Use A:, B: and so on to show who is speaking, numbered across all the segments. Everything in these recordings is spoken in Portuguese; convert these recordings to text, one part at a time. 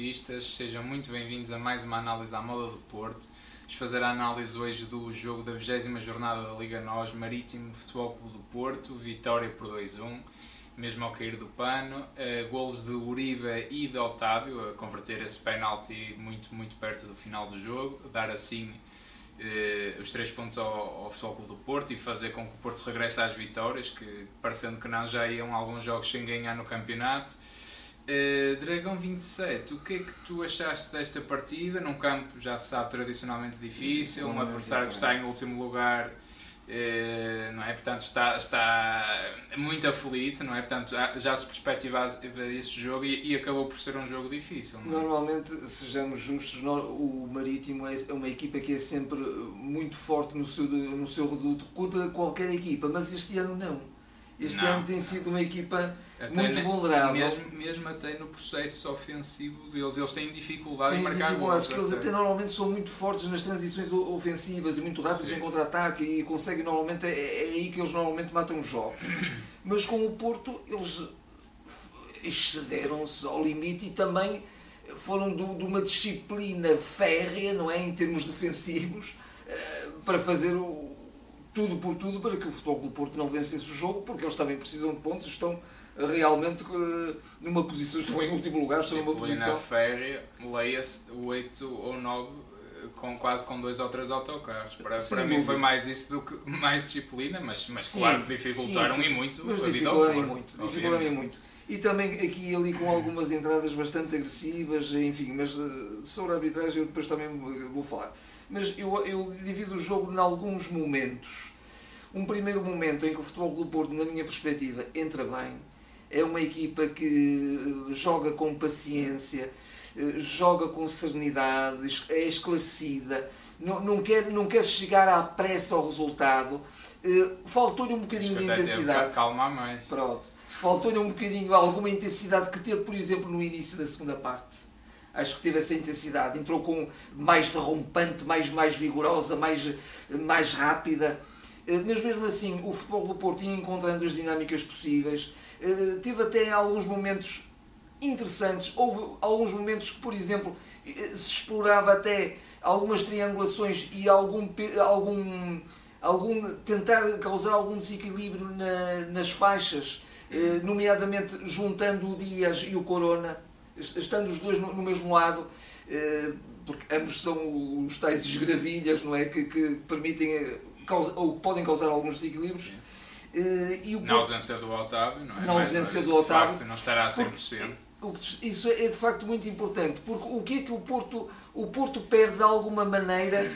A: Portistas, sejam muito bem-vindos a mais uma análise à moda do Porto. Vamos fazer a análise hoje do jogo da 20 jornada da Liga NOS, Marítimo Futebol Clube do Porto, vitória por 2-1, mesmo ao cair do pano. Uh, golos de Uribe e de Otávio a converter esse penalti muito, muito perto do final do jogo, dar assim uh, os três pontos ao, ao Futebol Clube do Porto e fazer com que o Porto regresse às vitórias, que parecendo que não já iam alguns jogos sem ganhar no campeonato. Uh, Dragão 27, o que é que tu achaste desta partida? Num campo, já se sabe, tradicionalmente difícil, um adversário que está em último lugar, uh, não é? Portanto, está, está muito aflito, não é? Portanto, já se perspectivava esse jogo e, e, acabou por ser um jogo difícil.
B: É? Normalmente, sejamos justos, o Marítimo é, é uma equipa que é sempre muito forte no seu, no seu reduto contra qualquer equipa, mas este ano não este não. ano tem sido uma equipa até muito vulnerável.
A: Mesmo, mesmo até no processo ofensivo deles, eles têm dificuldade
B: têm
A: em marcar
B: gols. que eles até normalmente são muito fortes nas transições ofensivas e muito rápidos Sim. em contra-ataque e conseguem normalmente, é, é aí que eles normalmente matam os jogos. Mas com o Porto eles excederam-se ao limite e também foram de uma disciplina férrea, não é, em termos defensivos, eh, para fazer o tudo por tudo para que o Futebol do Porto não vencesse o jogo, porque eles também precisam de pontos, estão realmente uh, numa posição, estão em último lugar, estão numa posição...
A: na férias, leia-se 8 ou 9 eh, com, quase com dois ou três autocarros. Para, sim, para mim foi mais isso do que mais disciplina, mas, mas sim, claro que dificultaram sim, e muito
B: mas ao Porto. Muito, dificultaram muito. E também aqui e ali com algumas entradas bastante agressivas, enfim, mas uh, sobre a arbitragem eu depois também vou falar mas eu, eu divido o jogo em alguns momentos. Um primeiro momento em que o Futebol do Porto, na minha perspectiva, entra bem. É uma equipa que eh, joga com paciência, eh, joga com serenidade, é esclarecida, não, não, quer, não quer chegar à pressa ao resultado. Eh, faltou-lhe um bocadinho de intensidade.
A: Calma mais.
B: Pronto. Faltou-lhe um bocadinho, alguma intensidade que teve, por exemplo, no início da segunda parte acho que teve essa intensidade, entrou com mais derrompante, mais, mais vigorosa, mais, mais rápida. Eh, mas mesmo assim, o futebol do Porto ia encontrando as dinâmicas possíveis. Eh, teve até alguns momentos interessantes. Houve alguns momentos que, por exemplo, eh, se explorava até algumas triangulações e algum, algum, algum tentar causar algum desequilíbrio na, nas faixas, nomeadamente juntando o Dias e o Corona estando os dois no, no mesmo lado, eh, porque ambos são os tais esgravilhas, não é? Que, que permitem eh, ou que podem causar alguns desequilíbrios.
A: Eh, e o na ausência do Otávio, não é?
B: Na ausência do Otávio.
A: Facto, não estará a 100%.
B: Porque, isso é de facto muito importante, porque o que é que o Porto o Porto perde de alguma maneira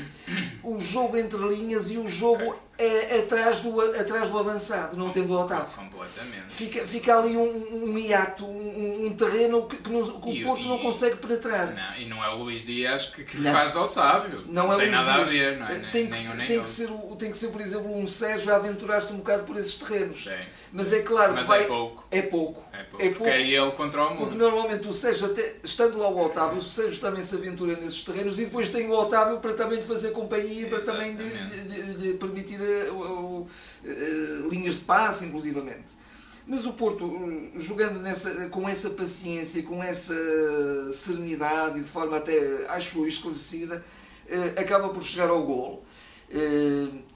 B: o jogo entre linhas e o jogo é, atrás, do, atrás do avançado, não tendo o Otávio.
A: Completamente.
B: Fica, fica ali um, um hiato, um, um terreno que, que, não, que o Porto e, não consegue penetrar.
A: Não, e não é o Luís Dias que, que faz do Otávio. Não, não é tem Luís nada Dias. a ver, não é?
B: Tem, que, nem, nem tem, que ser, tem que ser, por exemplo, um Sérgio a aventurar-se um bocado por esses terrenos. Sim. Mas é claro
A: Mas
B: que vai.
A: É pouco.
B: É pouco.
A: É pouco. É pouco. Porque é ele contra o mundo.
B: Porque normalmente o Sérgio, até, estando lá o Otávio, o Sérgio também se aventura nesses terrenos e depois tem o Otávio para também lhe fazer companhia, para também de, de, de, permitir uh, uh, linhas de passe, inclusivamente. Mas o Porto, jogando nessa, com essa paciência, com essa serenidade e de forma até, acho esclarecida, acaba por chegar ao golo.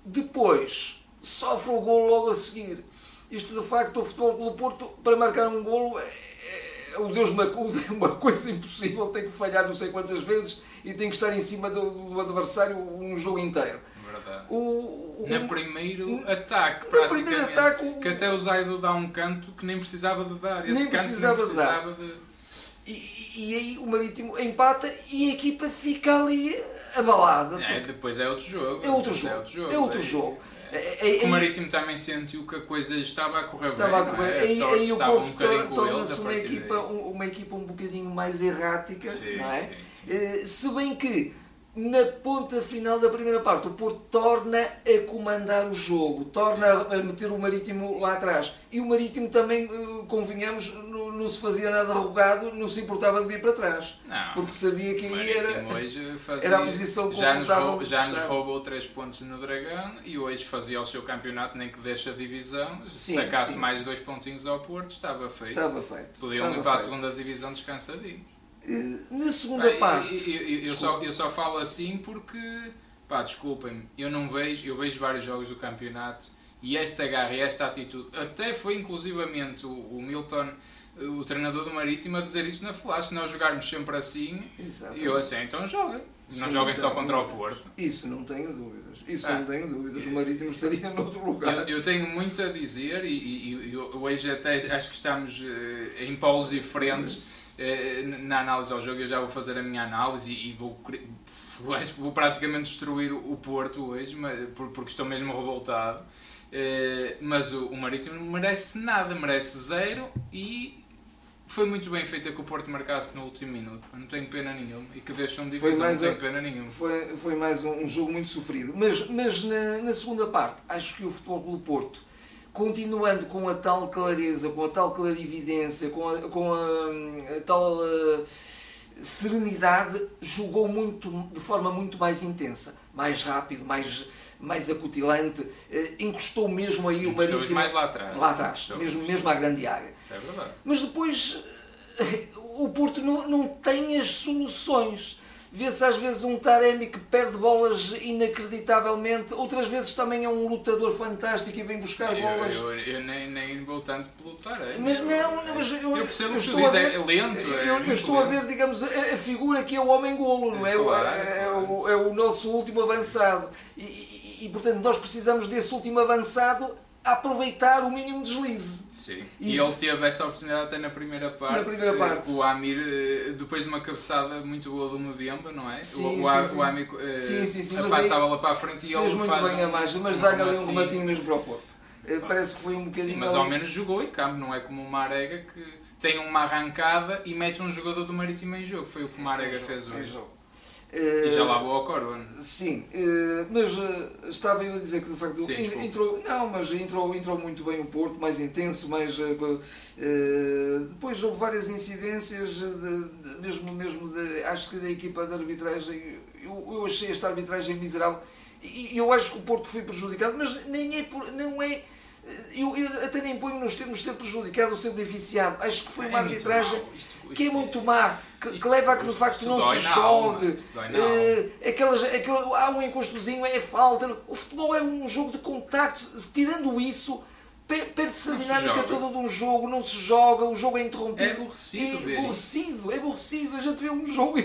B: Depois, sofre o golo logo a seguir. Isto, de facto, o Futebol do Porto, para marcar um golo, é, o Deus Macudo é uma coisa impossível, tem que falhar não sei quantas vezes e tem que estar em cima do, do adversário um jogo inteiro.
A: Verdade. O, o, no primeiro um, ataque, no primeiro ataque, o, que até o Zaido dá um canto que nem precisava de dar. Esse nem precisava, nem precisava de dar. De...
B: E, e aí o Marítimo empata e a equipa fica ali abalada.
A: É, depois é outro jogo.
B: É outro jogo. É outro jogo. É outro jogo.
A: É, é, o Marítimo também sentiu que a coisa estava a correr estava bem. A correr. É?
B: Aí, aí o Porto um torna-se uma, equipa, uma equipa um bocadinho mais errática, sim, não é? Sim, sim. Eh, se bem que na ponta final da primeira parte, o Porto torna a comandar o jogo, torna a meter o Marítimo lá atrás. E o Marítimo também, eh, convenhamos, não, não se fazia nada arrogado, não se importava de vir para trás.
A: Não,
B: porque sabia que aí era,
A: fazia,
B: era a posição
A: já nos, já nos roubou 3 pontos no Dragão e hoje fazia o seu campeonato, nem que deixa a divisão, sim, sacasse sim. mais dois pontinhos ao Porto, estava feito.
B: Estava feito.
A: Podiam ir para a segunda divisão descansadinho.
B: Eh, na segunda
A: Bem,
B: parte.
A: Eu, eu- eu só, eu só falo assim porque, pá, desculpem-me, eu não vejo, eu vejo vários jogos do campeonato e esta garra e esta atitude, até foi inclusivamente o, o Milton, o treinador do Marítimo, a dizer isso na flash, se nós jogarmos sempre assim,
B: Exato.
A: e eu assim, então joguem, não joguem só
B: então,
A: contra o Porto.
B: Isso não tenho dúvidas. Isso
A: Ah.
B: não tenho dúvidas. O Marítimo estaria noutro lugar.
A: Eu, eu tenho muito a dizer e, e- e hoje até acho que estamos eh, em polos diferentes na análise ao jogo. Eu já vou fazer a minha análise e, vou, vou, praticamente destruir o Porto hoje porque estou mesmo revoltado. Eh, mas o, Marítimo não merece nada, merece zero e foi muito bem feita que o Porto marcasse no último minuto. Não tenho pena nenhuma e que deixam de divisão, não tenho
B: a-
A: pena nenhuma.
B: Foi, foi mais um, um jogo muito sofrido. Mas, mas na, na segunda parte, acho que o Futebol Clube Porto, continuando com a tal clareza, com a tal clarividência, com a, com a, a tal eh, serenidade, jogou muito, de forma muito mais intensa, mais rápido, mais, mais acutilante, eh, encostou mesmo aí o Marítimo
A: mais lá atrás.
B: lá atrás, mesmo, mesmo à grande área.
A: Isso é verdade.
B: Mas depois o Porto não, não tem as soluções. Vê-se às vezes um Taremi que perde bolas inacreditavelmente, outras vezes também é um lutador fantástico e vem buscar
A: Eu,
B: bolas.
A: eu, eu nem, nem vou tanto pelo Taremi.
B: Mas
A: Eu-
B: não, mas eu,
A: eu percebo
B: eu estou a
A: dizes,
B: ver,
A: é lento.
B: eu,
A: é
B: eu estou a
A: lento.
B: ver, digamos, a, a figura que é o homem-golo, não é? O-
A: Claro,
B: é,
A: claro.
B: o, é o nosso último avançado. E, e- e, portanto, nós precisamos desse último avançado a aproveitar o mínimo deslize.
A: Sim. E
B: Isso.
A: ele teve essa oportunidade até na primeira parte.
B: Na primeira
A: eh,
B: parte.
A: O Amir, eh, depois de uma cabeçada muito boa do Mbemba, não é?
B: Sim,
A: o, A-
B: sim, sim.
A: o Amir eh,
B: Sim, sim, sim,
A: a bola para a frente e
B: Fez
A: ele
B: muito
A: faz
B: bem a
A: um-
B: margem, mas
A: um
B: dá-lhe ali um
A: rematinho.
B: mesmo para o corpo. Parece que foi um
A: Sim,
B: bocadinho.
A: mas
B: ali-
A: ao menos jogou em campo, não é como o Marega que tem uma arrancada e mete um jogador do Marítimo em jogo. Foi o que o Marega
B: É
A: fez
B: é
A: hoje.
B: jogo.
A: E já
B: Eh,
A: lá vou ao Corona.
B: Sim, eh, mas eh, estava eu a dizer que de facto
A: Sim,
B: entrou, não, mas entrou, entrou muito bem o Porto, mais intenso, mais eh, depois houve várias incidências de, de- mesmo mesmo de, acho que da equipa de arbitragem, eu, eu achei esta arbitragem miserável e eu acho que o Porto foi prejudicado, mas nem é por, não é eu, eu até nem ponho nos termos de ser prejudicado ou ser beneficiado. Acho que foi
A: É
B: uma arbitragem.
A: Isto-
B: que é muito má, que, que
A: isto-
B: leva a que de facto não se jogue. Eh, aquelas, aquele, há um encostozinho, é falta. O futebol é um jogo de contacto. Se- Tirando isso, per- perde-se a dinâmica toda de um jogo, não se joga, o jogo é
A: É
B: interrompido.
A: aborrecido
B: é aborrecido, é aborrecido. A gente vê um jogo,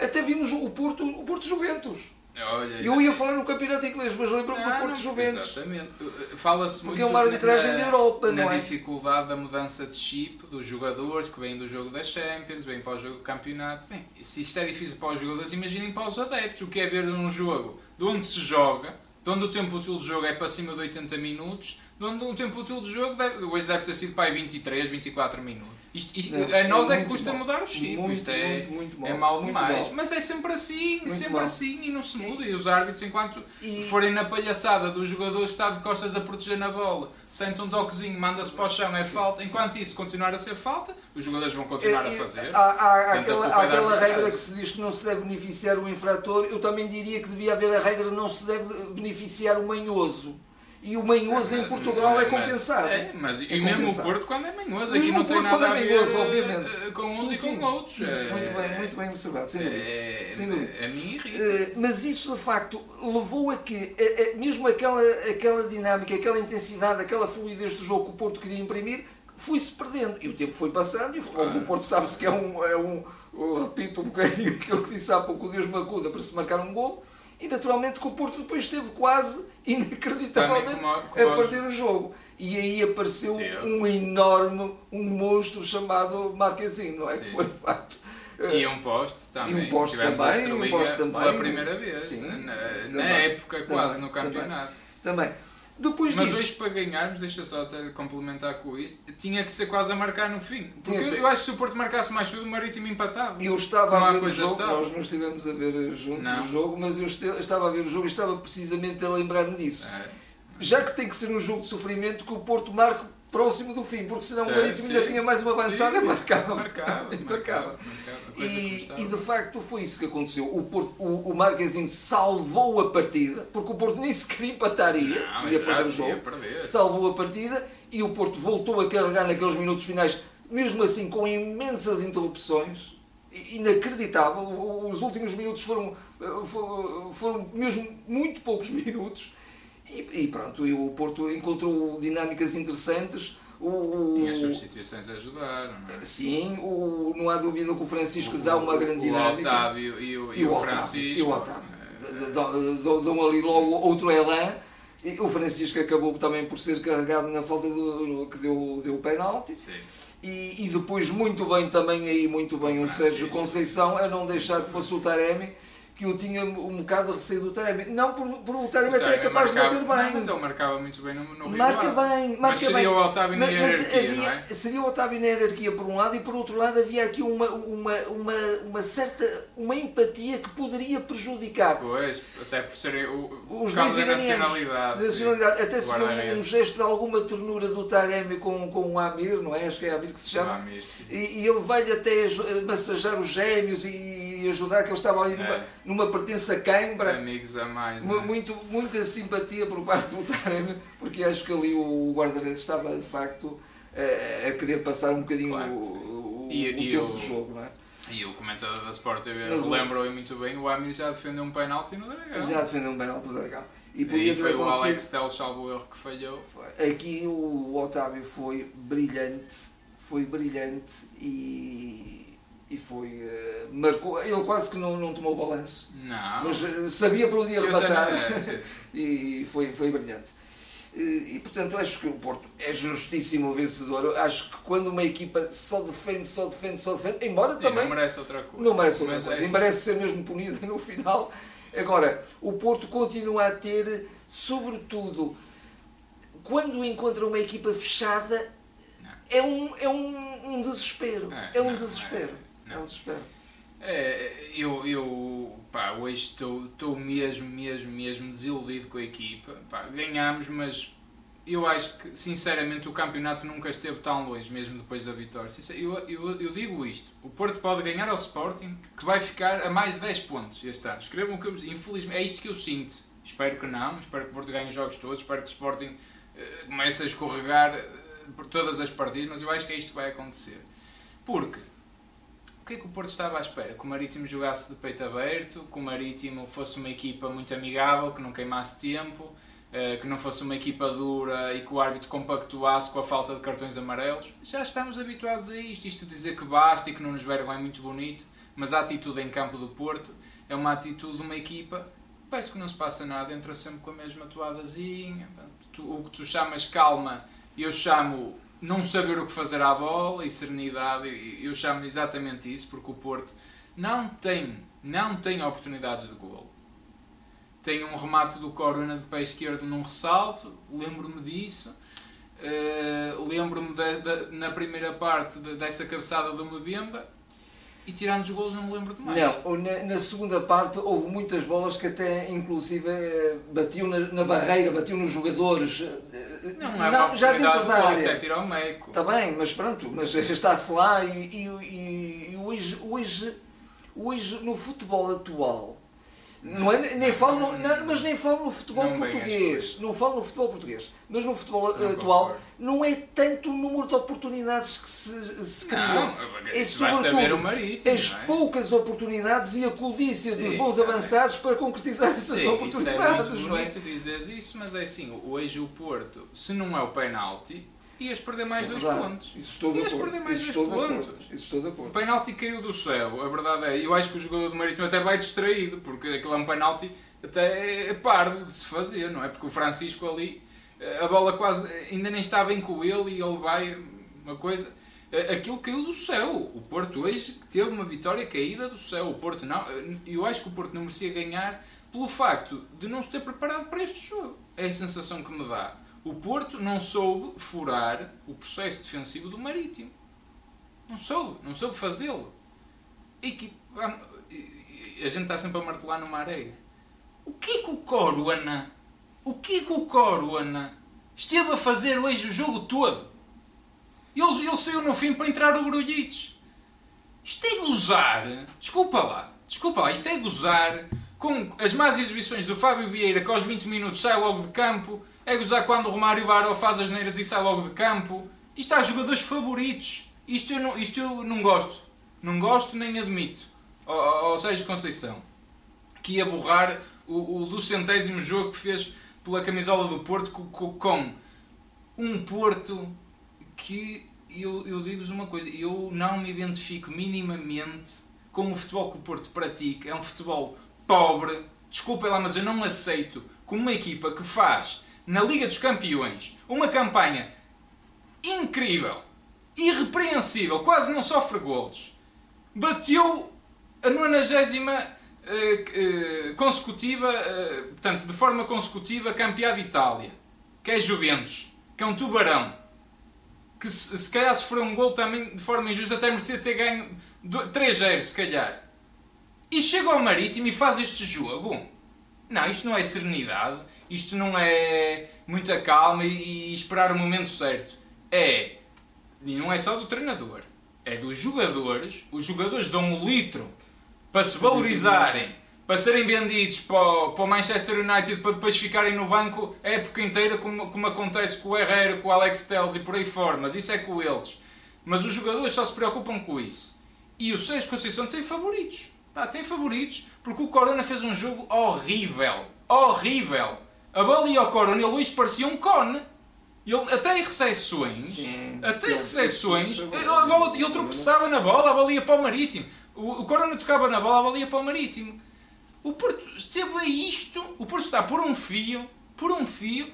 B: até vimos o Porto, o Porto Juventus.
A: Olha,
B: Eu ia falar no campeonato inglês, mas lembro-me do
A: Ah,
B: Porto Juventus.
A: Exatamente. Fala-se muito
B: Porque é uma arbitragem
A: na,
B: da Europa,
A: na
B: não é?
A: dificuldade da mudança de chip dos jogadores que vêm do jogo da Champions, vêm para o jogo do campeonato. Bem, se isto é difícil para os jogadores, imaginem para os adeptos. O que é ver um jogo de onde se joga, de onde o tempo útil do jogo é para cima de 80 minutos, de onde o tempo útil do jogo deve, hoje deve ter sido para aí 23, 24 minutos. Isto, isto-
B: Não,
A: a nós
B: é
A: é, que custa
B: mau.
A: mudar o chip.
B: Muito,
A: isto é,
B: muito, muito
A: é
B: Muito
A: demais. Mas é sempre assim,
B: Muito
A: sempre assim e não se muda. E os árbitros, enquanto
B: E-
A: forem na palhaçada do jogador estar de costas a proteger na bola, sente um toquezinho, manda-se para o chão, é falta. Enquanto isso continuar a ser falta, os jogadores vão continuar a
B: É, é,
A: fazer.
B: Há, há- aquela, há
A: é
B: aquela regra que se diz que não se deve beneficiar o infrator. Eu também diria que devia haver a regra não se deve beneficiar o manhoso. E o manhoso em Portugal é
A: Mas-
B: compensado.
A: É, mas e
B: É
A: mesmo o
B: compensado.
A: Porto quando é manhoso.
B: Mesmo
A: Aqui não
B: o
A: tem
B: Porto
A: nada
B: quando
A: a
B: é
A: ver
B: manhoso,
A: eh,
B: obviamente.
A: com uns
B: Sim,
A: e
B: sim.
A: com outros. É-
B: muito bem, muito bem observado, sem dúvida.
A: É,
B: Sem dúvida.
A: A mim irrita.
B: Eh, mas isso de facto levou a que, eh, eh, mesmo aquela, aquela dinâmica, aquela intensidade, aquela fluidez do jogo que o Porto queria imprimir, foi-se perdendo. E o tempo foi passando e o futebol do
A: Claro.
B: Porto sabe-se que é um, é um repito um bocadinho aquilo que disse há pouco, o Deus me acuda para se marcar um gol. E naturalmente que o Porto depois esteve quase, inacreditavelmente,
A: Também como- como
B: a perder o jogo. E aí apareceu
A: Sim.
B: um enorme, um monstro chamado Marquezinho, não é?
A: Sim.
B: Que foi de facto. eh,
A: E um poste também.
B: E um poste também, um poste também.
A: Pela primeira vez.
B: Sim,
A: na, na
B: também.
A: época, quase,
B: Também,
A: no
B: também.
A: campeonato.
B: Também. Depois
A: Mas
B: disso.
A: hoje, para ganharmos, deixa só até complementar com isto, tinha que ser quase a marcar no fim. Porque
B: que
A: eu, eu acho que se o Porto marcasse mais cedo, o Marítimo empatava.
B: Eu estava a ver o jogo,
A: tal.
B: nós não estivemos a ver juntos
A: Não.
B: o jogo, mas eu estava a ver o jogo e estava precisamente a lembrar-me disso.
A: É.
B: Já que tem que ser um jogo de sofrimento que o Porto marque próximo do fim, porque senão
A: Sim,
B: o Marítimo ainda tinha mais uma avançada
A: Sim,
B: e marcava.
A: Marcava,
B: E
A: marcava.
B: marcava. E, e de facto foi isso que aconteceu. O, Porto, o, o Marquezinho salvou a partida, porque o Porto nem sequer empataria,
A: Não,
B: ia
A: exato,
B: perder o
A: ia
B: jogo.
A: perder.
B: salvou a partida e o Porto voltou a carregar naqueles minutos finais, mesmo assim com imensas interrupções. inacreditável. Os últimos minutos foram, foram mesmo muito poucos minutos. E, e pronto, e o Porto encontrou dinâmicas interessantes.
A: O, e as substituições ajudaram, não é?
B: Sim, o, não há dúvida que o Francisco o, dá uma grande dinâmica.
A: O Otávio e o, e, o, Francisco. E o Otávio.
B: É. Dão ali logo outro elan. E o Francisco acabou também por ser carregado na falta do, que deu, deu o penalti.
A: Sim.
B: E, e depois muito bem também aí, muito bem o, o Sérgio Conceição a não deixar que fosse o Taremi que eu tinha um bocado de receio do Taremi. Não por, por o Taremi até é capaz
A: marcava,
B: de bater
A: bem. Mas ele marcava muito bem no, no
B: Marca bem, marca mas
A: seria
B: bem.
A: o Otávio na hierarquia,
B: havia,
A: não é?
B: Seria o Otávio na hierarquia por um lado e por outro lado havia aqui uma, uma, uma, uma certa uma empatia que poderia prejudicar.
A: Pois, até por ser o, os dois da nacionalidade.
B: nacionalidade. Até se um, um gesto de alguma ternura do Taremi com, com o Amir, não é? Acho que é Amir que se chama.
A: Amir,
B: e, e, ele vai-lhe até massajar os gêmeos e, e ajudar, que ele estava ali é. numa, numa pertença Cãibra.
A: Amigos a mais.
B: Né? Muito, muita simpatia por parte do Taremi, porque acho que ali o guarda-redes estava de facto a, a, querer passar um bocadinho claro, o, o, e, o e tempo o, do jogo, não é?
A: E o comentador da Sport TV lembrou muito bem, o Amir já defendeu um penalti no Dragão.
B: Já defendeu um penalti no Dragão.
A: E, e foi o Alex Tel salvo erro que falhou.
B: Aqui o Otávio foi brilhante, foi brilhante e e foi. Uh, marcou. Ele quase que não, não tomou balanço.
A: Não.
B: Mas uh, sabia para onde ia rematar. É, e foi, foi brilhante. E, e, portanto acho que o Porto é justíssimo vencedor. Acho que quando uma equipa só defende, só defende, só defende, embora e também.
A: Não merece outra coisa.
B: Não merece outra Mas coisa. É assim. E merece ser mesmo punida no final. Agora, o Porto continua a ter, sobretudo, quando encontra uma equipa fechada, é um, é um, um desespero. É, é um não, desespero. É. Um desespero.
A: É, eu, eu pá, hoje estou, estou mesmo, mesmo, mesmo desiludido com a equipa. Pá, ganhámos, mas eu acho que, sinceramente, o campeonato nunca esteve tão longe, mesmo depois da vitória. Eu, eu, eu digo isto: o Porto pode ganhar ao Sporting, que vai ficar a mais de 10 pontos este ano. Escrevam que eu, infelizmente, é isto que eu sinto. Espero que não, espero que o Porto ganhe os jogos todos, espero que o Sporting uh, comece a escorregar uh, por todas as partidas, mas eu acho que é isto que vai acontecer. Porque que é que o Porto estava à espera? Que o Marítimo jogasse de peito aberto, que o Marítimo fosse uma equipa muito amigável, que não queimasse tempo, eh, que não fosse uma equipa dura e que o árbitro compactuasse com a falta de cartões amarelos. Já estamos habituados a isto. Isto dizer que basta e que não nos vergam é muito bonito, mas a atitude em campo do Porto é uma atitude de uma equipa parece que não se passa nada, entra sempre com a mesma toadazinha. O que tu chamas calma, eu chamo não saber o que fazer à bola e serenidade, eu chamo exatamente isso, porque o Porto não tem, não tem oportunidades de golo. Tem um remate do Corona de pé esquerdo num ressalto, lembro-me disso. Uh, lembro-me na primeira parte de, dessa cabeçada do Mbemba e tirando os gols não me lembro de mais.
B: Não, na, na, segunda parte houve muitas bolas que até inclusive eh, batiam na, na barreira, batiam nos jogadores.
A: Eh, não, é não já dentro da área.
B: Está bem, mas pronto, mas está-se lá e, e, e, e hoje, hoje, hoje no futebol atual não é, nem falo no, não, mas nem falo no futebol não português. Não falo no futebol português. Mas no futebol não atual concordo. não é tanto o número de oportunidades que se, se criam.
A: É sobretudo marítimo,
B: as é? poucas oportunidades e a codícia dos bons é avançados para concretizar essas Sim, oportunidades.
A: Isso é muito bonito dizeres isso, mas é assim, hoje o Porto, se não é o penalti, ias perder mais Sim, dois verdade. pontos.
B: Isso estou de ias acordo. perder mais Isso dois pontos. Isso estou de acordo.
A: O penalti caiu do céu, a verdade é. Eu acho que o jogador do Marítimo até vai distraído, porque aquele é um penalti até é parvo de se fazer, não é? Porque o Francisco ali, a bola quase ainda nem está bem com ele e ele vai, uma coisa. Aquilo caiu do céu. O Porto hoje teve uma vitória caída do céu. O Porto não. Eu acho que o Porto não merecia ganhar pelo facto de não se ter preparado para este jogo. É a sensação que me dá o Porto não soube furar o processo defensivo do Marítimo. Não soube, não soube fazê-lo. E que, a gente está sempre a martelar numa areia. O que é que o Coruana, o que é que o Coruana esteve a fazer hoje o jogo todo? Ele, ele saiu no fim para entrar o Grulhitos. Isto é gozar. Desculpa lá, desculpa lá, isto é gozar com as más exibições do Fábio Vieira que aos 20 minutos sai logo de campo é gozar quando o Romário Baró faz as neiras e sai logo de campo. Isto há jogadores favoritos. Isto eu não, isto eu não gosto. não gosto nem admito, ao Sérgio Conceição, que ia borrar o, o do centésimo jogo que fez pela camisola do Porto com, com um Porto que eu, eu digo-vos uma coisa, eu não me identifico minimamente com o futebol que o Porto pratica. É um futebol pobre, desculpem lá, mas eu não aceito como uma equipa que faz na Liga dos Campeões uma campanha incrível, irrepreensível, quase não sofre golos. Bateu a 90 uh, uh, consecutiva, uh, portanto, de forma consecutiva, campeã de Itália, que é Juventus, que é um tubarão, que se, se calhar sofreu um gol também de forma injusta, até merecia ter ganho 3-0, se calhar. E chega ao Marítimo e faz este jogo. Não, isto não é serenidade, isto não é muita calma e, e esperar o momento certo. É, e não é só do treinador, é dos jogadores. Os jogadores dão um litro para se valorizarem, para serem vendidos para o, para o Manchester United para depois ficarem no banco a época inteira, como, como acontece com o Herrera, com o Alex Telles e por aí fora. Mas isso é com eles. Mas os jogadores só se preocupam com isso. E o Sérgio Conceição tem favoritos. Pá, tem favoritos porque o Corona fez um jogo horrível. Horrível. A bola ia ao Corona e o Luís parecia um cone. Ele, até em recepções, Sim, até em recepções, a bola, ele tropeçava na bola, a bola ia para o Marítimo. O, o Corona tocava na bola, a bola ia para o Marítimo. O Porto esteve a isto, o Porto está por um fio, por um fio,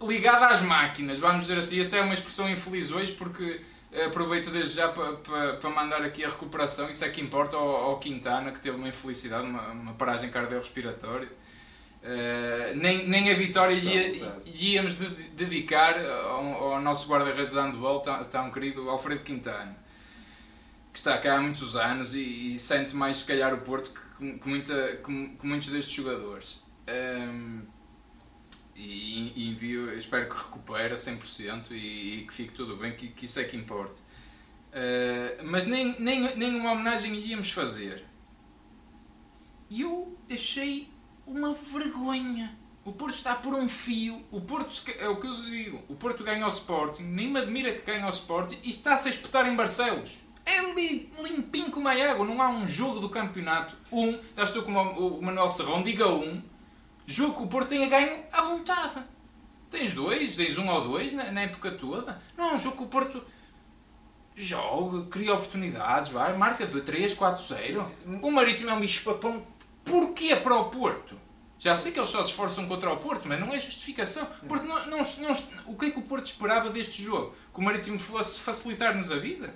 A: ligado às máquinas, vamos dizer assim, até uma expressão infeliz hoje, porque aproveito desde já para, para, para mandar aqui a recuperação, isso é que importa ao, ao Quintana, que teve uma infelicidade, uma, uma paragem cardiorrespiratória. Uh, nem, nem a vitória ia, íamos de, dedicar ao, ao nosso guarda-redes de handball, tão, tão querido Alfredo Quintana, que está cá há muitos anos e, e sente mais, se calhar, o Porto que, que, muita, que, que muitos destes jogadores. Um, ehm, e, e envio, espero que recupere a 100% e, e que fique tudo bem, que, que isso é que importa. Uh, mas nem, nem, nem uma homenagem íamos fazer. E eu achei uma vergonha. O Porto está por um fio. O Porto, é o que eu digo, o Porto ganha ao Sporting, nem me admira que ganhe ao Sporting e está-se a espetar em Barcelos. É limpinho como a água, não há um jogo do campeonato. Um, já estou com o Manuel Serrão, diga um, jogo que o Porto tenha ganho à vontade. Tens dois, tens um ou dois na, na época toda. Não é um jogo que o Porto joga, cria oportunidades, vai, marca de 3, 4, 0. O Marítimo é um bicho papão. Porquê para o Porto? Já sei que eles só se esforçam contra o Porto, mas não é justificação. Porto não, não, não, o que é que o Porto esperava deste jogo? Que o Marítimo fosse facilitar-nos a vida?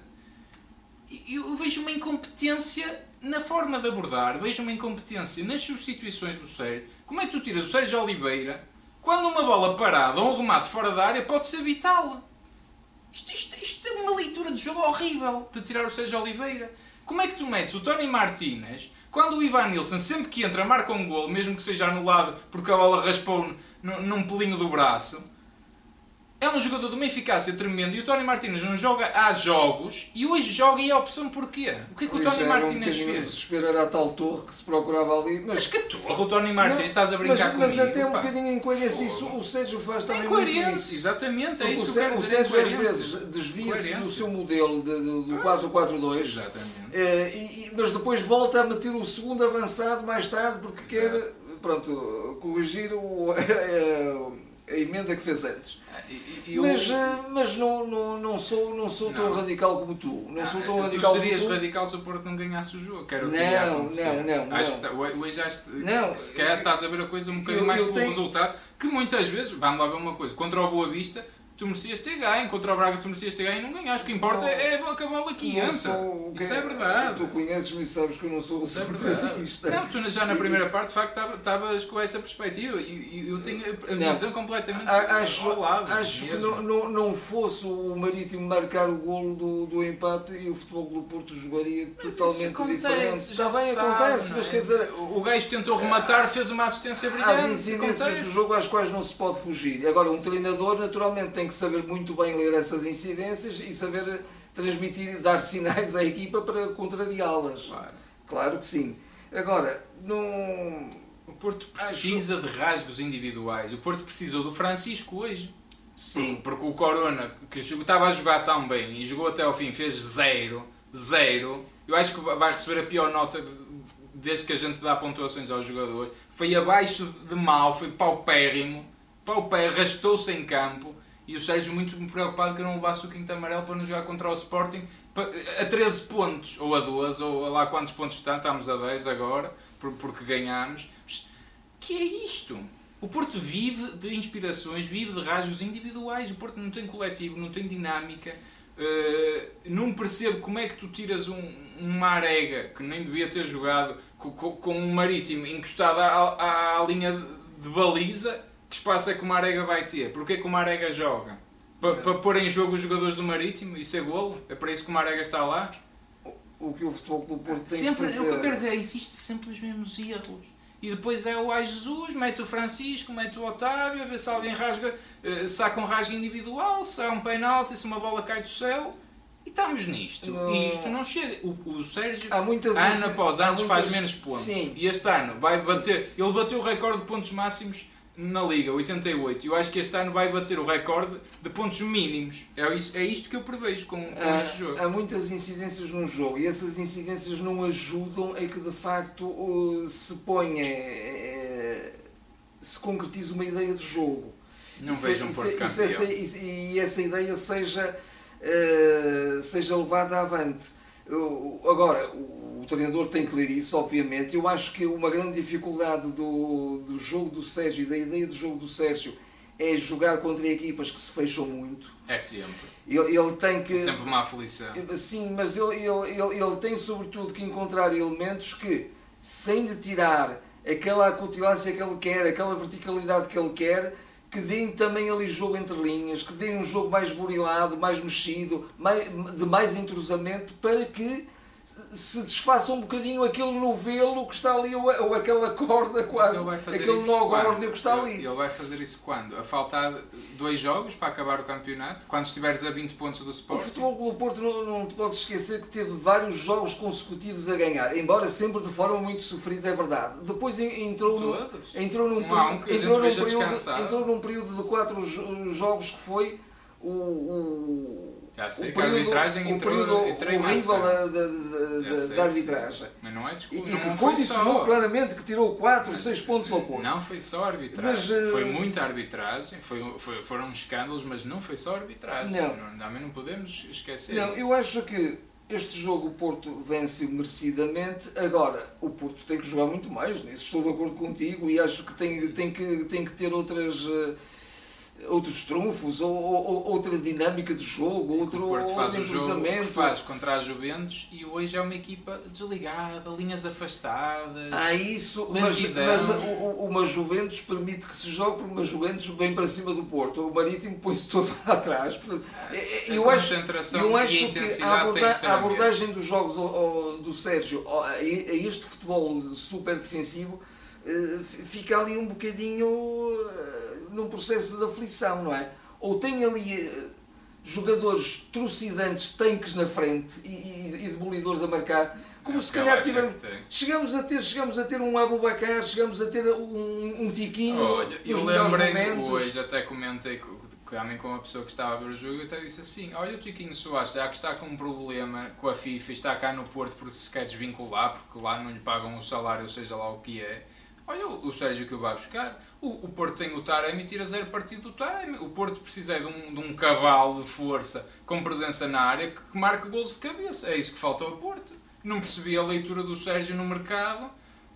A: Eu vejo uma incompetência na forma de abordar, vejo uma incompetência nas substituições do Sérgio. Como é que tu tiras o Sérgio Oliveira quando uma bola parada ou um remate fora da área pode ser vital? Isto, isto, isto é uma leitura de jogo horrível de tirar o Sérgio Oliveira. Como é que tu metes o Tony Martínez quando o Ivan Nilsson, sempre que entra, marca um golo, mesmo que seja anulado porque a bola raspou num pelinho do braço? É um jogador de uma eficácia tremenda e o Tony Martínez não joga há jogos e hoje joga e é a opção porquê? O que é que o Tony Martínez um fez?
B: desespero era a tal torre que se procurava ali.
A: Mas, mas que torre? O Tony Martínez, estás a brincar
B: mas,
A: comigo?
B: Mas até um bocadinho incoerência. Isso o Sérgio faz também
A: muito isso. Exatamente, é isso
B: o, que o Sérgio às vezes desvia-se do seu modelo de, de, do ah, 4-4-2.
A: Exatamente.
B: É, e, mas depois volta a meter o segundo avançado mais tarde porque Exato. quer pronto, corrigir o, a, emenda que fez antes. Eu... Mas, eh, mas não, não, não sou, não sou tão radical como tu. Não, sou tão radical
A: tu serias
B: como
A: tu. radical se o Porto não ganhasse o jogo. Quero
B: não, não, não,
A: acho não. Que, hoje acho, não, se calhar estás a ver a coisa um bocadinho mais pelo tenho... resultado, que muitas vezes, vamos lá ver uma coisa, contra o Boa Vista, tu merecias ter ganho, contra o Braga tu merecias ter ganho e não ganhaste. O que importa não, é que a bola aqui entra. Sou, Isso é verdade.
B: Tu conheces-me e sabes que eu não sou
A: Isso é. Não, tu já na primeira parte de facto estavas com essa perspectiva e eu tenho a visão completamente
B: acho,
A: lado.
B: Acho que não, não, não fosse o Marítimo marcar o golo do, do empate e o Futebol do Porto jogaria mas totalmente diferente. Já bem sabe, acontece, mas é? quer dizer.
A: O gajo tentou rematar, fez uma assistência brilhante. As
B: incidências do jogo às quais não se pode fugir. Agora, um treinador naturalmente tem que saber muito bem ler essas incidências e saber transmitir e dar sinais à equipa para contrariá-las.
A: Claro.
B: claro que sim. Agora, não.
A: O Porto precisa Acho... de rasgos individuais. O Porto precisou do Francisco hoje.
B: Sim.
A: Porque o Corona, que estava a jogar tão bem e jogou até ao fim, fez zero. zero. Eu acho que vai receber a pior nota desde que a gente dá pontuações ao jogador. Foi abaixo de mal, foi paupérrimo. Paupé arrastou-se em campo. E o Sérgio muito preocupado que não levasse o quinto amarelo para não jogar contra o Sporting a 13 pontos, ou a 2, ou a lá quantos pontos estão, estamos a 10 agora, porque ganhámos. que é isto? O Porto vive de inspirações, vive de rasgos individuais. O Porto não tem coletivo, não tem dinâmica. Uh, não percebo como é que tu tiras um, um Marega que nem devia ter jogado com, com, um Marítimo encostado à, à, linha de baliza. Que espaço é que o Marega vai ter? Porquê que o Marega joga? Para, para pôr em jogo os jogadores do Marítimo e ser golo? É para isso que o Marega está lá?
B: O que o Futebol do Porto tem
A: sempre,
B: que fazer...
A: É o que eu quero dizer, insiste sempre nos mesmos erros e depois é o Ai Jesus, mete o Francisco, mete o Otávio, a ver se alguém rasga, uh, saca um rasgo individual, se há um penalti, se uma bola cai do céu. E estamos nisto. Não. E isto não chega. O, o Sérgio, ano após ano, muitas... faz menos pontos. Sim. E este ano vai bater. Sim. Ele bateu o recorde de pontos máximos na Liga, 88. Eu acho que este ano vai bater o recorde de pontos mínimos. É, isso, é isto que eu prevejo com, com
B: há,
A: este jogo.
B: Há muitas incidências num jogo e essas incidências não ajudam a que de facto se ponha, eh, se concretize uma ideia de jogo.
A: Não vejo um Porto campeão.
B: Essa, e essa ideia seja, uh, seja levada avante. Agora, o treinador tem que ler isso, obviamente. Eu acho que uma grande dificuldade do, do jogo do Sérgio e da ideia do jogo do Sérgio é jogar contra equipas que se fecham muito.
A: É sempre.
B: Ele, ele tem que. É
A: sempre uma aflição.
B: Sim, mas ele, ele, ele, ele tem sobretudo que encontrar elementos que, sem de tirar aquela acutilância que ele quer, aquela verticalidade que ele quer, que deem também ali jogo entre linhas, que deem um jogo mais burilado, mais mexido, mais, de mais entrosamento, para que se desfaça um bocadinho aquele novelo que está ali, ou, ou aquela corda quase, aquele nó górdio que está ali.
A: Ele vai fazer isso quando? A faltar dois jogos para acabar o campeonato? Quando estiveres a 20 pontos do Sport?
B: O Futebol Clube Porto não, não te podes esquecer que teve vários jogos consecutivos a ganhar, embora sempre de forma muito sofrida, é verdade. Depois entrou, no, entrou, num, um entrou, num período, entrou num período de quatro jogos que foi o, o
A: já sei o a arbitragem entrou, o período
B: horrível da, da, da, da arbitragem.
A: Mas não é desculpa.
B: E, e que condicionou claramente que tirou 4, 6 pontos ao ponto.
A: Não foi só arbitragem. Mas, uh... Foi muita arbitragem, foi, foi, foram escândalos, mas não foi só arbitragem. Não. não também não podemos esquecer
B: Não,
A: isso.
B: eu acho que este jogo o Porto vence merecidamente. Agora, o Porto tem que jogar muito mais, nisso estou de acordo contigo e acho que tem, tem, que, tem que ter outras. Uh, outros trunfos, ou, ou, outra dinâmica de jogo, outro,
A: o Porto faz outro o jogo que faz contra a Juventus e hoje é uma equipa desligada, linhas afastadas.
B: Ah, isso, mas, mas uma Juventus permite que se jogue uma Juventus vem para cima do Porto. O Marítimo põe-se todo atrás. Portanto,
A: a eu acho, eu acho que a, aborda,
B: a abordagem dos jogos do Sérgio a este futebol super defensivo eh, fica ali um bocadinho eh, num processo de aflição, não é? Ou tem ali eh, jogadores trucidantes, tanques na frente e, e, e demolidores a marcar, como é, se calhar tivemos, chegamos a ter chegamos a ter um Abubacar, chegamos a ter um, um Tiquinho.
A: Olha, eu lembrei hoje, até comentei com, com uma pessoa que estava a ver o jogo e até disse assim: Olha, o Tiquinho Soares, já que está com um problema com a FIFA e está cá no Porto porque se quer desvincular, porque lá não lhe pagam o salário, seja lá o que é Olha o Sérgio que eu vai buscar. O, o Porto tem o Taremi e tira zero partido do Taremi. O Porto precisa de um, de um cavalo de força com presença na área que, que marque gols de cabeça. É isso que falta ao Porto. Não percebi a leitura do Sérgio no mercado.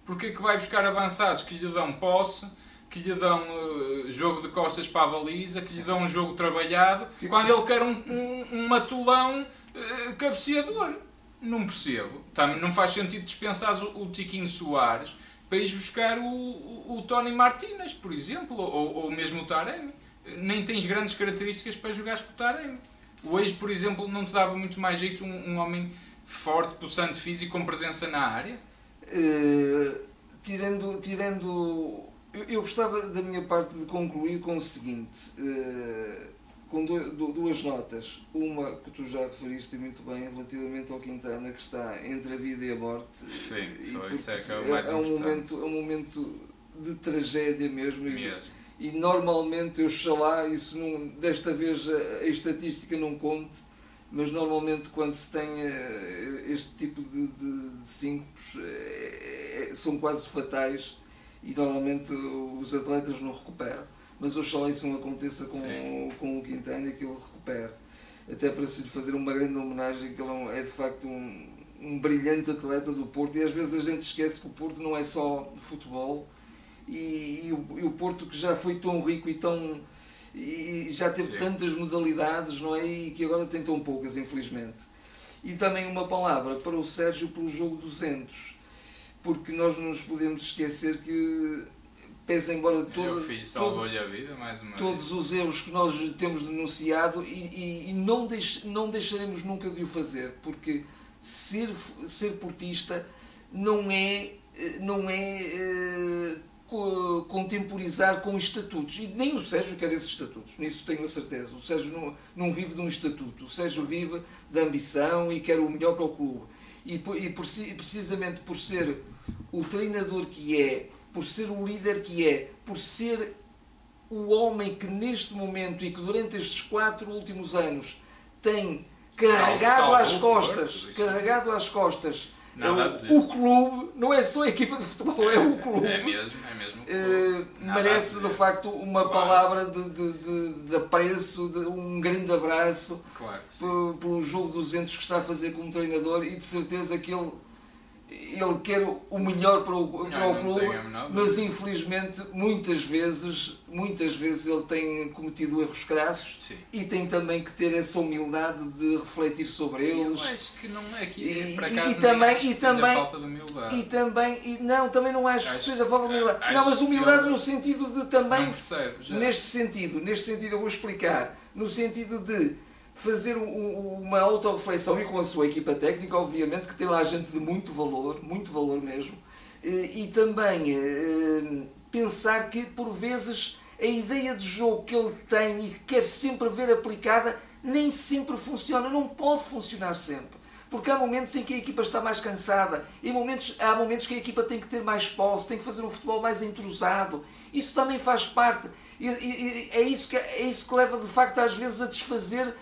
A: Porque é que vai buscar avançados que lhe dão posse, que lhe dão uh, jogo de costas para a baliza, que lhe dão um jogo trabalhado, quando ele quer um, um, um matulão uh, cabeceador? Não percebo. Também não faz sentido dispensar o, o Tiquinho Soares para ir buscar o, o, o Tony Martinez, por exemplo, ou, ou mesmo o Taremi. Nem tens grandes características para jogar com o Taremi. Hoje, por exemplo, não te dava muito mais jeito um, um homem forte, pulsante físico, com presença na área?
B: Uh, tirando, tirando eu, eu, gostava da minha parte de concluir com o seguinte. Uh, com duas notas. Uma que tu já referiste muito bem relativamente ao Quintana, que está entre a vida e a morte.
A: Sim, isso é, que é, o mais
B: é,
A: é
B: um momento É um momento de tragédia mesmo.
A: mesmo.
B: E, e normalmente, eu lá, isso não, desta vez a, a estatística não conte, mas normalmente quando se tem uh, este tipo de, de, de síncopos uh, são quase fatais e normalmente os atletas não recuperam. Mas oxalá isso não aconteça com, com o Quintana e que ele recupere. Até para se lhe fazer uma grande homenagem, que ele é, é de facto um, um brilhante atleta do Porto. E às vezes a gente esquece que o Porto não é só futebol. E, e, o, e o Porto que já foi tão rico e tão e já teve Sim. tantas modalidades não é? E que agora tem tão poucas infelizmente. E também uma palavra para o Sérgio pelo jogo 200 porque nós não nos podemos esquecer que pese embora todo,
A: a vida,
B: todos vez. os erros que nós temos denunciado e, e, e não, deix, não deixaremos nunca de o fazer porque ser, ser portista não é, não é uh, contemporizar com estatutos. E nem o Sérgio quer esses estatutos, nisso tenho a certeza. O Sérgio não, não vive de um estatuto, o Sérgio vive da ambição e quer o melhor para o clube. E, e precisamente por ser o treinador que é, por ser o líder que é, por ser o homem que neste momento e que durante estes quatro últimos anos tem carregado às costas, carregado às costas. O, o, clube não é só a equipa de futebol, é o clube.
A: É mesmo, é mesmo.
B: Uh, merece de facto uma claro. palavra de, de, de, de apreço, de um grande abraço
A: claro
B: pelo jogo 200 que está a fazer como treinador e de certeza que ele ele quer o melhor para o, para não, o clube, mas infelizmente muitas vezes, muitas vezes ele tem cometido erros crassos
A: Sim.
B: e tem também que ter essa humildade de refletir sobre eles.
A: Eu acho que não é que e, para
B: e também
A: e
B: também
A: falta de humildade.
B: E também e não, também não acho, acho que seja falta de humildade. Não, mas humildade no sentido de também
A: percebo,
B: neste sentido, neste sentido eu vou explicar, no sentido de fazer um, uma autorreflexão e com a sua equipa técnica, obviamente, que tem lá gente de muito valor, muito valor mesmo, eh, e também eh, pensar que, por vezes, a ideia de jogo que ele tem e que quer sempre ver aplicada nem sempre funciona, não pode funcionar sempre. Porque há momentos em que a equipa está mais cansada, e momentos, há momentos que a equipa tem que ter mais posse, tem que fazer um futebol mais entrosado. Isso também faz parte. E, e, é, isso que, é isso que leva, de facto, às vezes a desfazer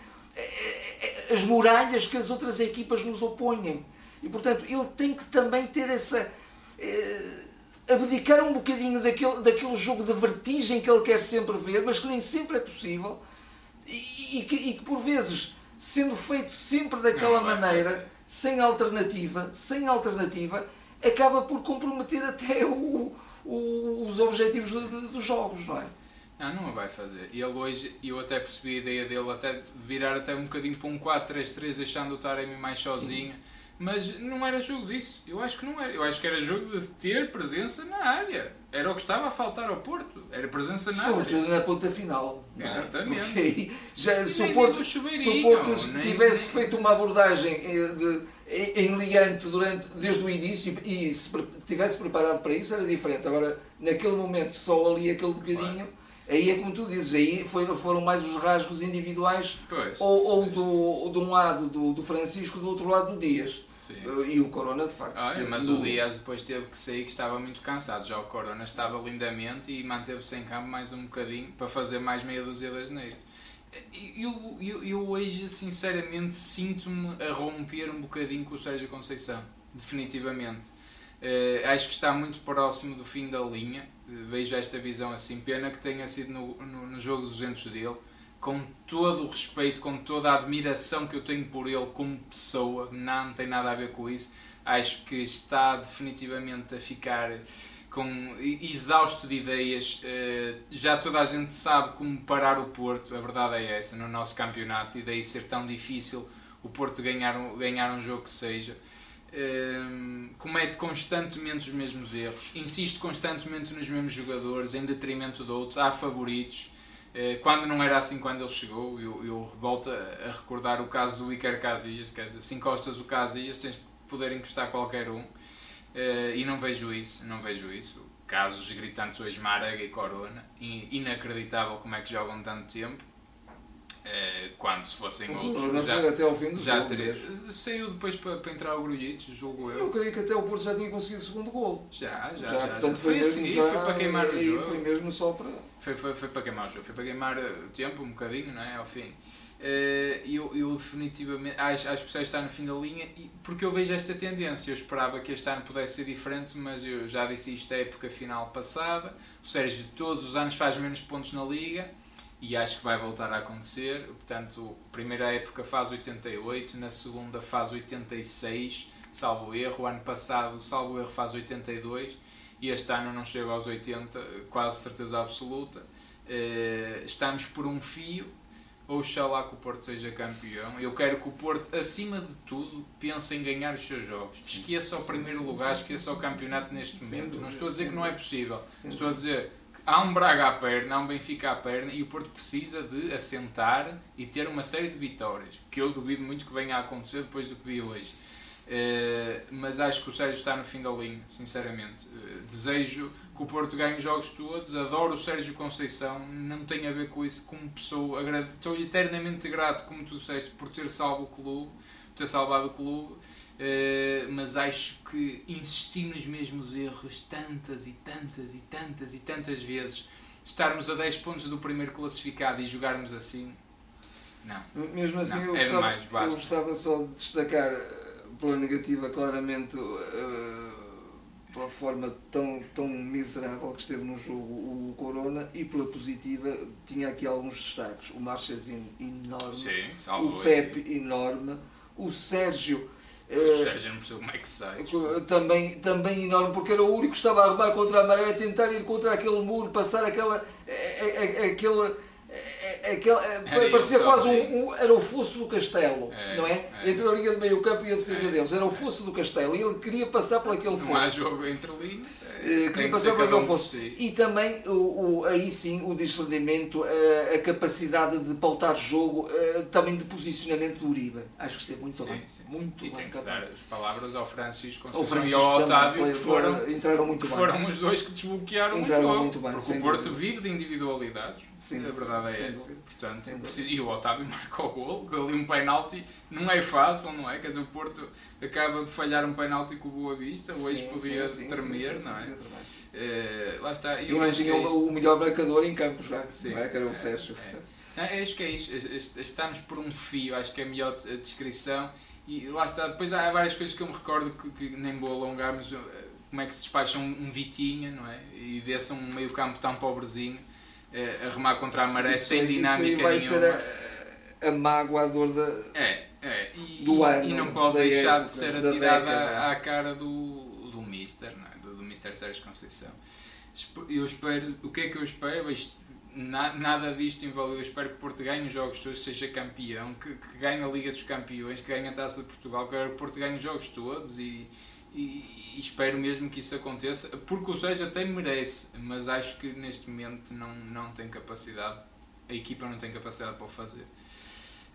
B: as muralhas que as outras equipas nos opõem. E portanto ele tem que também ter essa. Eh, abdicar um bocadinho daquele, daquele jogo de vertigem que ele quer sempre ver, mas que nem sempre é possível, e, e, que, e que, por vezes, sendo feito sempre daquela não, maneira, sem alternativa, sem alternativa, acaba por comprometer até o, o, os objetivos dos jogos, não é?
A: Não, não a vai fazer. E ele hoje, eu até percebi a ideia dele até virar até um bocadinho para um 4-3-3, deixando o Taremi mais sozinho. Sim. Mas não era jogo disso. Eu acho que não era. Eu acho que era jogo de ter presença na área. Era o que estava a faltar ao Porto. Era presença na
B: Sobretudo
A: área.
B: Sobretudo na ponta final.
A: É? Exatamente.
B: Porque já, se, o Porto, se o Porto tivesse feito uma abordagem eh, de, em liante durante, desde o início e se tivesse preparado para isso era diferente. Agora, naquele momento, só ali aquele bocadinho. Aí é como tu dizes, aí foram, foram mais os rasgos individuais,
A: pois,
B: ou, ou do, de um lado do, do Francisco, do outro lado do Dias.
A: Sim.
B: E o Corona, de facto.
A: Olha, mas o Dias depois teve que sair, que estava muito cansado. Já o Corona estava lindamente e manteve-se em campo mais um bocadinho para fazer mais meia dúzia de asneiros. Eu, eu, eu hoje, sinceramente, sinto-me a romper um bocadinho com o Sérgio Conceição. Definitivamente. Uh, acho que está muito próximo do fim da linha vejo esta visão assim. Pena que tenha sido no, no, no jogo 200 dele, com todo o respeito, com toda a admiração que eu tenho por ele como pessoa, não, não tem nada a ver com isso. Acho que está definitivamente a ficar com exausto de ideias. Eh, já toda a gente sabe como parar o Porto, a verdade é essa, no nosso campeonato, e daí ser tão difícil o Porto ganhar ganhar um jogo que seja. Ehm, comete constantemente os mesmos erros, insiste constantemente nos mesmos jogadores em detrimento de outros, há favoritos. Uh, quando não era assim quando ele chegou, eu, eu volto a, recordar o caso do Iker Casillas, quer dizer, se encostas o Casillas tens que poder encostar qualquer um. Uh, e não vejo isso, não vejo isso. Casos gritantes hoje Máraga e Corona, inacreditável como é que jogam tanto tempo. Uh, quando se fossem
B: O
A: outros.
B: Corona
A: Já,
B: até ao fim do
A: já
B: jogo.
A: teria.
B: mesmo.
A: Saiu depois para, para entrar o Grulhitos, julgo eu.
B: Eu creio que até o Porto já tinha conseguido o segundo gol.
A: Já, já,
B: Já,
A: já.
B: portanto, foi,
A: Foi, a
B: mesmo
A: seguir,
B: já,
A: foi para queimar o
B: e
A: jogo.
B: Foi mesmo só para.
A: Foi, foi, foi para queimar o jogo, foi para queimar eh, o tempo um bocadinho, não é? Ao fim. Eh, Eu, eu definitivamente acho, acho que o Sérgio está no fim da linha e, porque eu vejo esta tendência. Eu esperava que este ano pudesse ser diferente, mas eu já disse isto a época final passada. O Sérgio todos os anos faz menos pontos na liga e acho que vai voltar a acontecer. Portanto, primeira época faz 88, na segunda faz 86, salvo erro. O ano passado, salvo erro, faz 82 e este ano não chega aos 80, quase certeza absoluta. Eh, estamos por um fio, oxalá que o Porto seja campeão. Eu quero que o Porto, acima de tudo, pense em ganhar os seus jogos. Esqueça o primeiro lugar, esqueça o campeonato neste momento. Não estou a dizer que não é possível. Estou a dizer há um Braga à perna, há um Benfica à perna e o Porto precisa de assentar e ter uma série de vitórias. Que eu duvido muito que venha a acontecer depois do que vi hoje. Eh, mas acho que o Sérgio está no fim da linha, sinceramente. Eh, desejo que o Porto ganhe os jogos todos, adoro o Sérgio Conceição, não tem a ver com isso como pessoa. Estou eternamente grato, como tu disseste, por ter salvo o clube, por ter salvado o clube. Eh, mas acho que insistir nos mesmos erros tantas e tantas e tantas e tantas vezes, estarmos a 10 pontos do primeiro classificado e jogarmos assim, não.
B: Mesmo assim,
A: Não,
B: eu,
A: é
B: gostava,
A: demais,
B: eu gostava só de destacar eh, pela negativa, claramente, eh, pela forma tão, tão miserável que esteve no jogo o Corona e pela positiva, tinha aqui alguns destaques. O Marchezinho enorme,
A: Sim,
B: o Pepe enorme, o Sérgio.
A: O
B: eh,
A: Sérgio não percebo como é que sai.
B: também, também enorme, porque era o único que estava a arrumar contra a maré, a tentar ir contra aquele muro, passar aquela. eh, eh, aquele. Aquele eh,
A: Era
B: parecia quase um, um- Era o fosso do castelo,
A: É,
B: não é?
A: é.
B: Entre a linha de meio campo e a defesa deles. Era o fosso do castelo e ele queria passar por aquele
A: Não há
B: fosso.
A: jogo entre linhas. É,
B: Eh, queria
A: que
B: passar por aquele
A: um
B: fosso.
A: si.
B: E também, o, o- aí sim, o discernimento, eh, a capacidade de pautar jogo, eh, também de posicionamento do Uribe. Acho que esteve muito
A: Sim,
B: bem.
A: sim, sim.
B: Muito
A: e
B: bem.
A: tem que dar as palavras ao Francisco
B: O
A: Conceição
B: Francisco
A: e ao Otávio, que foram,
B: entraram muito bem.
A: foram os dois que desbloquearam
B: Entraram
A: o jogo.
B: muito bem,
A: porque o Porto vive de individualidades.
B: Sem
A: a verdade é essa.
B: Dúvida.
A: Portanto,
B: Sem dúvida.
A: precisa- e o Otávio marcou o gol, ali um penalti não é fácil, não é? Quer dizer, o Porto acaba de falhar um penalti com o Boa Vista, hoje
B: Sim,
A: podia
B: sim, sim,
A: tremer,
B: sim, sim,
A: não é? Eh, lá está.
B: E
A: Eu
B: tinha
A: é
B: o melhor marcador em campo já,
A: Sim,
B: é? que era
A: é,
B: o Sérgio.
A: é. Não, acho que é isso. Es- es- Estamos por um fio, acho que é a melhor a descrição. E lá está. Depois há várias coisas que eu me recordo que, que nem vou alongar, mas eh, como é que se despacha um, um Vitinha, não é? E vê-se um meio-campo tão pobrezinho a remar contra a maré
B: Isso
A: sem dinâmica
B: Isso vai
A: nenhuma.
B: ser a, a mágoa, a dor da.
A: É, é. E,
B: Do
A: e-
B: ano,
A: e não pode deixar
B: época,
A: de ser
B: da
A: atirada à cara do, do Mister, não é? do, do Mister Sérgio Conceição. Eu espero, o que é que eu espero? Isto- na- nada disto invalida. Eu espero que Porto ganhe os jogos todos, seja campeão, que, que ganhe a Liga dos Campeões, que ganhe a Taça de Portugal, que o Porto ganhe os jogos todos e, e- e espero mesmo que isso aconteça, porque o Sérgio até merece, mas acho que neste momento não, não tem capacidade, a equipa não tem capacidade para o fazer.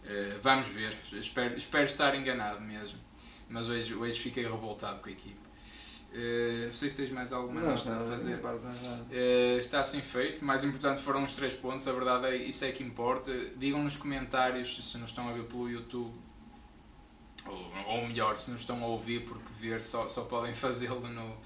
A: Eh, vamos ver, espero, espero estar enganado mesmo, mas hoje, hoje fiquei revoltado com a equipa. Eh, não sei se tens mais alguma
B: Não,
A: nota a fazer.
B: não é nada.
A: Eh, está assim feito. Mais importante foram os três pontos, a verdade é isso é que importa. Digam nos comentários se nos estão a ver pelo YouTube, ou, melhor, se nos estão a ouvir, porque ver só, só podem fazê-lo no,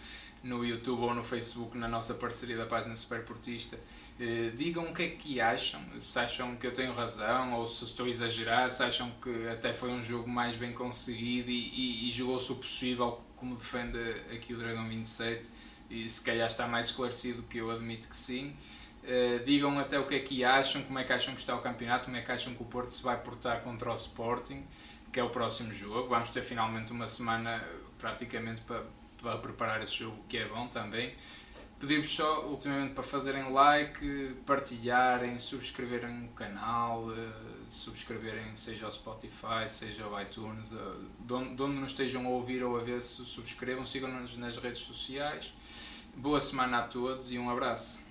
A: no YouTube ou no Facebook, na nossa parceria da página Superportista. Eh, digam o que é que acham, se acham que eu tenho razão ou se estou a exagerar, se acham que até foi um jogo mais bem conseguido e, e, e jogou-se o possível, como defende aqui o Dragão 27 e se calhar está mais esclarecido que eu admito que sim. Uh, digam até o que é que acham, como é que acham que está o campeonato, como é que acham que o Porto se vai portar contra o Sporting, que é o próximo jogo. Vamos ter finalmente uma semana uh, praticamente para, para preparar esse jogo, que é bom também. Pedir-vos só, ultimamente, para fazerem like, partilharem, subscreverem o canal, uh, subscreverem seja o Spotify, seja o iTunes, uh, de onde, de onde nos estejam a ouvir ou a ver, subscrevam, sigam-nos nas redes sociais. Boa semana a todos e um abraço.